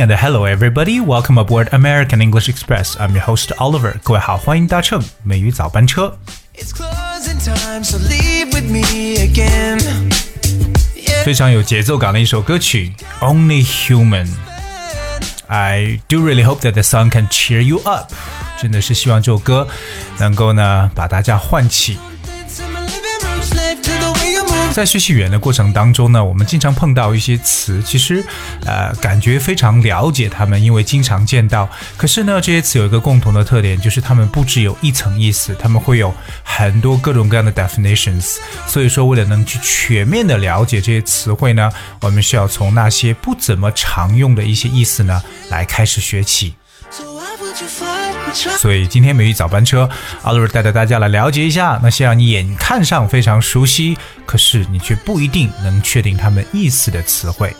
morning and hello everybody. Welcome aboard American English Express. I'm your host Oliver. 各位好，欢迎搭乘美语早班车。 It's closing time, so leave with me again. Yeah. 非常有节奏感的一首歌曲《Only Human》。I do really hope that the song can cheer you up。真的是希望这首歌能够呢把大家唤起。 在学习语言的过程当中呢，我们经常碰到一些词，其实呃感觉非常了解它们，因为经常见到。可是呢，这些词有一个共同的特点，就是它们不只有一层意思，它们会有很多各种各样的 definitions。所以说，为了能去全面的了解这些词汇呢，我们需要从那些不怎么常用的一些意思呢来开始学起。所以今天美语早班车，阿乐带着大家来了解一下那些让你眼看上非常熟悉，可是你却不一定能确定他们意思的词汇。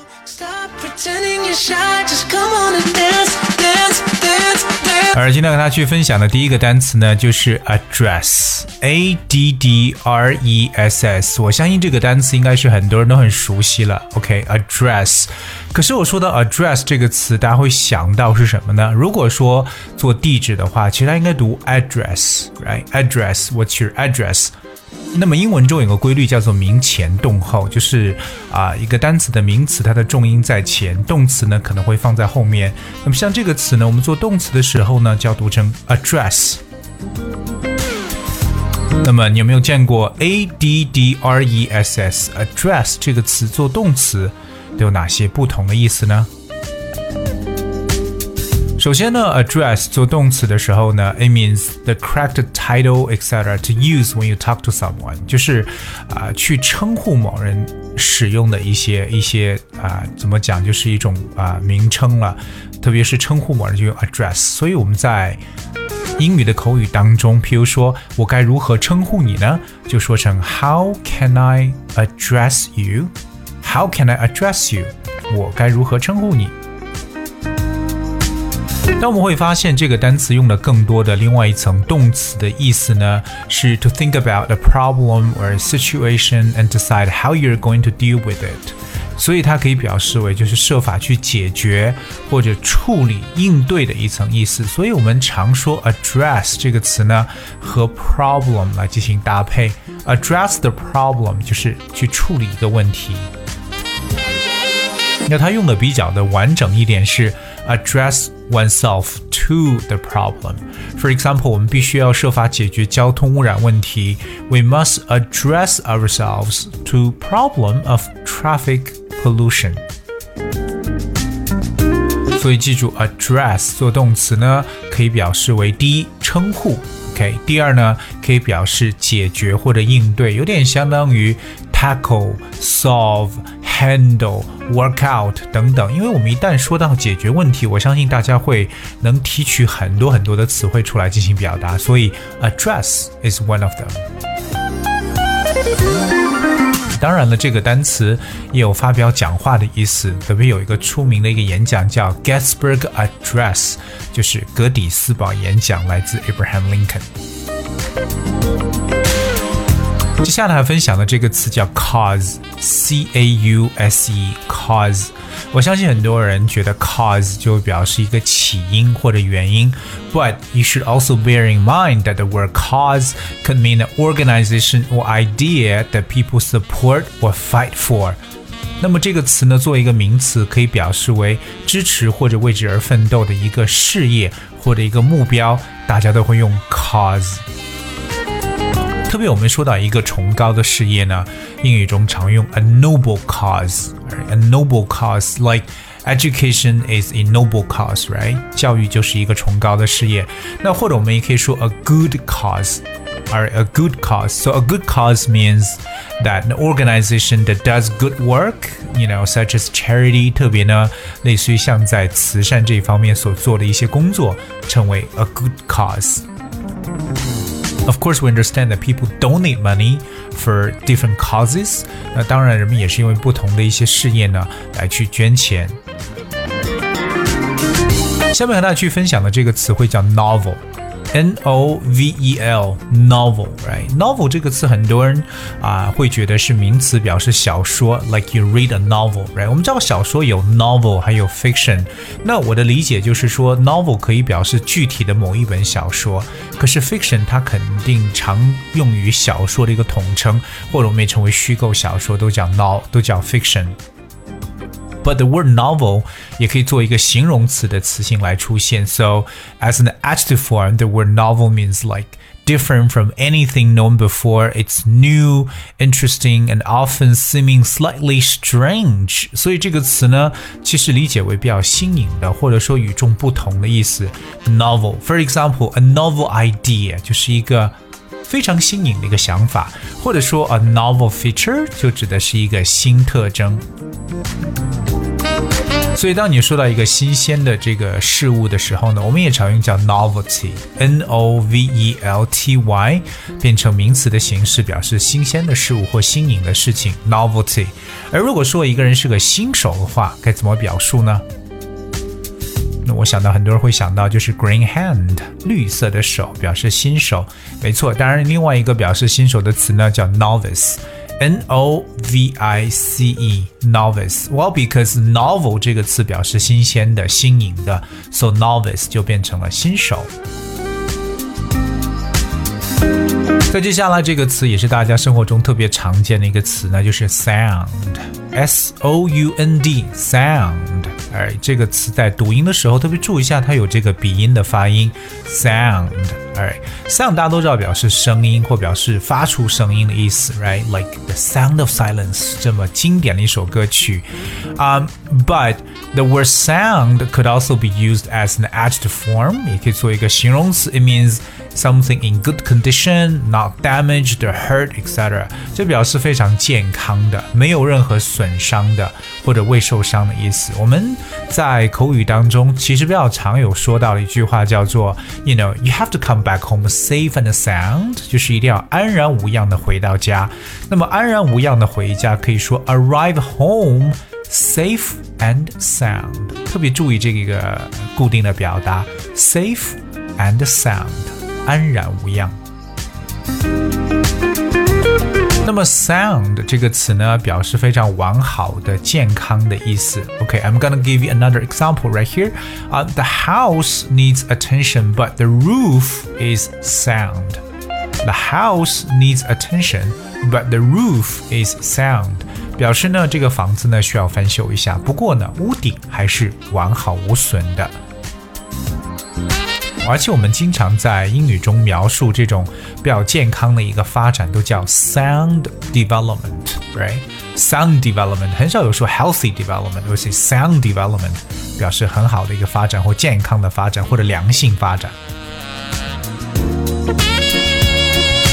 Pretending you're shy, just come on and dance, dance, dance, dance. 而今天和大家去分享的第一个单词呢，就是 address，a d d r e s s。我相信这个单词应该是很多人都很熟悉了。OK，address、可是我说到 address 这个词，大家会想到是什么呢？如果说做地址的话，其实它应该读 address，right？address，what's your address？那么英文中有个规律叫做名前动后，就是啊、一个单词的名词它的重音在前，动词呢可能会放在后面。那么像这个词呢，我们做动词的时候呢，就要读成 address。那么你有没有见过 a d d r e s s address 这个词做动词都有哪些不同的意思呢？首先呢，address 做动词的时候呢，it means the correct title etc. to use when you talk to someone，就是啊、去称呼某人使用的一些一些啊、怎么讲，就是一种啊、名称了，特别是称呼某人就用 address。所以我们在英语的口语当中，譬如说我该如何称呼你呢？就说成 How can I address you？How can I address you？我该如何称呼你？但我们会发现，这个单词用的更多的另外一层动词的意思呢，是 to think about a problem or situation and decide how you're going to deal with it。所以它可以表示为就是设法去解决或者处理应对的一层意思。所以我们常说 address 这个词呢和 problem 来进行搭配。address the problem 就是去处理一个问题。那它用的比较的完整一点是 address oneself to the problem。For example，我们必须要设法解决交通污染问题。We must address ourselves to problem of traffic pollution。所以记住，address 做动词呢，可以表示为第一称呼，OK，第二呢可以表示解决或者应对，有点相当于 tackle、solve、 handle、work out 等等。因为我们一旦说到解决问题，我相信大家会能提取很多很多的词汇出来进行表达，所以 address is one of them。当然了，这个单词也有发表讲话的意思。特别有一个出名的一个演讲叫 Gettysburg Address，就是格底斯堡演讲，来自 Abraham Lincoln。接下来分享的这个词叫 cause，c a u s e，cause。我相信很多人觉得 cause 就表示一个起因或者原因，but you should also bear in mind that the word cause could mean an organization or idea that people support or fight for。那么这个词呢，作为一个名词，可以表示为支持或者为之而奋斗的一个事业或者一个目标，大家都会用 cause。特别我们说到一个崇高的事业呢，英语中常用 a noble cause，a noble cause like education is a noble cause，right？教育就是一个崇高的事业。那或者我们也可以说 a good cause。Or a good cause. So a good cause means that an organization that does good work, you know, such as charity，特别呢，类似于像在慈善这一方面所做的一些工作，称为 a good cause。 Of course, we understand that people donate money for different causes. 那当然，人们也是因为不同的一些事业呢，来去捐钱。下面和大家去分享的这个词汇叫 novel。N O V E L novel，right？novel 这个词很多人啊、会觉得是名词，表示小说，like you read a novel，right？我们知道小说有 novel 还有 fiction，那我的理解就是说 novel 可以表示具体的某一本小说，可是 fiction 它肯定常用于小说的一个统称，或者我们也称为虚构小说，都叫 no 都叫 fiction。But the word novel 也可以做一个形容词的词性来出现。So as an adjective form, the word novel means like different from anything known before. It's new, interesting, and often seeming slightly strange. 所以这个词呢，其实理解为比较新颖的，或者说与众不同的意思。Novel, for example, a novel idea 就是一个。非常新颖的一个想法，或者说 a novel feature 就指的是一个新特征。 所以，当你说到一个新鲜的这个事物的时候呢，我们也常用叫 novelty，n o v e l t y，变成名词的形式，表示新鲜的事物或新颖的事情 novelty。而如果说一个人是个新手的话，该怎么表述呢？那我想到很多人会想到就是 green hand，绿色的手，表示新手。没错，当然另外一个表示新手的词呢叫 novice。N O V I C E novice. Well, because novel 这个词表示新鲜的、新颖的，so novice 就变成了新手。再接下来这个词也是大家生活中特别常见的一个词呢，就是 sound，s o u n d，sound。哎，这个词在读音的时候特别注意一下，它有这个鼻音的发音，sound。哎，sound 大家都知道表示声音或表示发出声音的意思，right？Like the sound of silence，这么经典的一首歌曲。Um, but the word sound could also be used as an adjective form，也可以做一个形容词。It means something in good condition, not damaged or hurt, etc. 这表示非常健康的，没有任何损伤的或者未受伤的意思。我们在口语当中其实比较常有说到的一句话叫做，you know, you have to come back home safe and sound，就是一定要安然无恙的回到家。那么安然无恙的回家可以说 arrive home safe and sound，特别注意这个固定的表达 safe and sound。安然无恙。那么 sound 这个词呢，表示非常完好的、健康的意思。OK，I'm、okay, gonna give you another example right here. Uh, the house needs attention, but the roof is sound. The house needs attention, but the roof is sound. 表示呢，这个房子呢需要翻修一下，不过呢，屋顶还是完好无损的。 而且我们经常在英语中描述这种比较健康的一个发展，都叫 sound development，right？sound development 很少有说 healthy development，而是 sound development 表示很好的一个发展或健康的发展或者良性发展。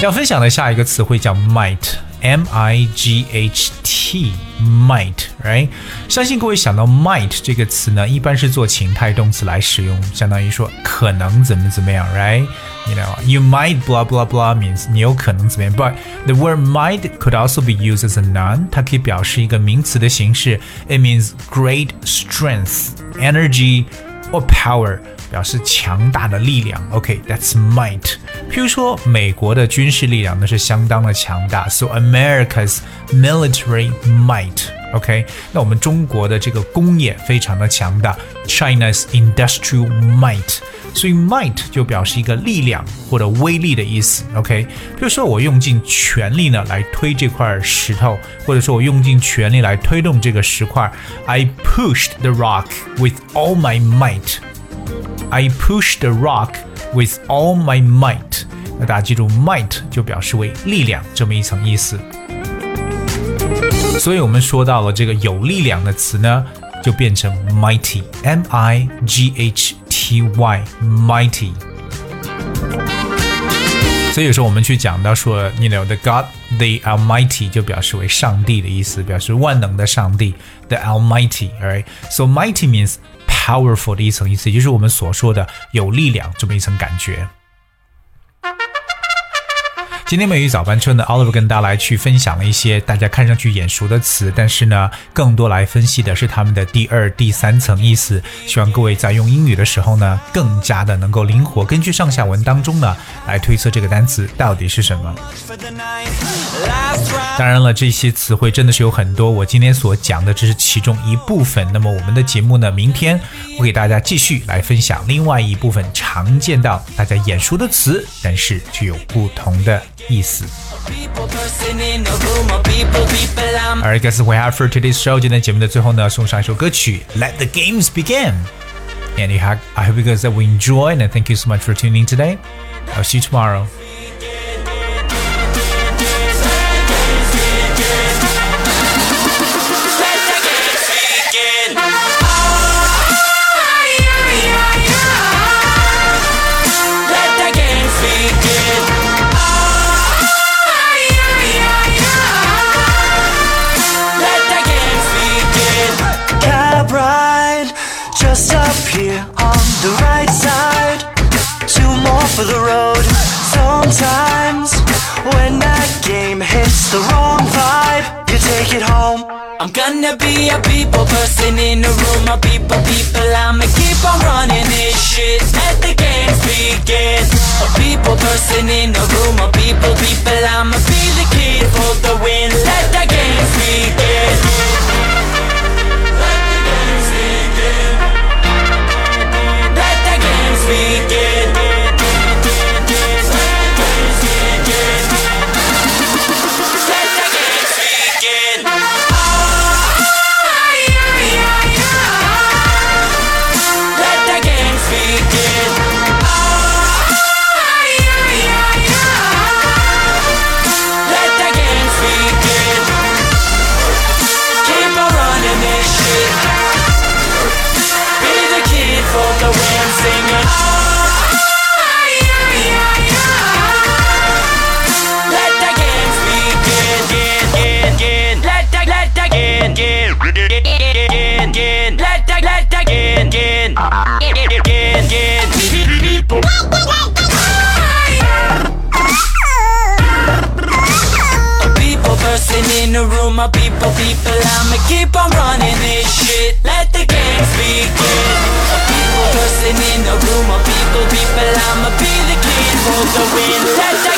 要分享的下一个词汇叫 might might，m i g h t，might，right？相信各位想到 might 这个词呢，一般是做情态动词来使用，相当于说可能怎么怎么样，right？You know, you might blah blah blah means 你有可能怎么样，but the word might could also be used as a noun，它可以表示一个名词的形式，it means great strength, energy Or power。表示强大的力量。OK，that's、might。譬如说，美国的军事力量那是相当的强大，so America's military might。OK，那我们中国的这个工业非常的强大，China's industrial might。所以 might 就表示一个力量或者威力的意思。OK，比如说我用尽全力呢来推这块石头，或者说我用尽全力来推动这个石块。I pushed the rock with all my might。I pushed the rock with all my might。那大家记住，might 就表示为力量这么一层意思。所以我们说到了这个有力量的词呢，就变成 mighty，m i g h t y，mighty。所以有时候我们去讲到说，you know the God the Almighty 就表示为上帝的意思，表示万能的上帝，the Almighty，right？So mighty means powerful 的一层意思，也就是我们所说的有力量这么一层感觉。 今天美语早班车呢，Oliver 跟大家来去分享了一些大家看上去眼熟的词，但是呢，更多来分析的是他们的第二、第三层意思。希望各位在用英语的时候呢，更加的能够灵活，根据上下文当中呢，来推测这个单词到底是什么。当然了，这些词汇真的是有很多，我今天所讲的只是其中一部分。那么我们的节目呢，明天会给大家继续来分享另外一部分常见到大家眼熟的词，但是具有不同的。意思。Alright, guys, we have for today's show。今天节目的最后呢，送上一首歌曲《Let the Games Begin》。And you have, I hope you guys that we enjoy, and thank you so much for tuning in today. I'll see you tomorrow. For the road. Sometimes when that game hits the wrong vibe, you take it home. I'm gonna be a people person in the room, a people people. I'ma keep on running this shit. Let the games begin. A people person in the room, a people people. I'ma be the kid for the win. Let the games begin. My people, people, I'ma keep on running this shit. Let the games begin. A people person in the room, my people, people, I'ma be the king for the win. Let the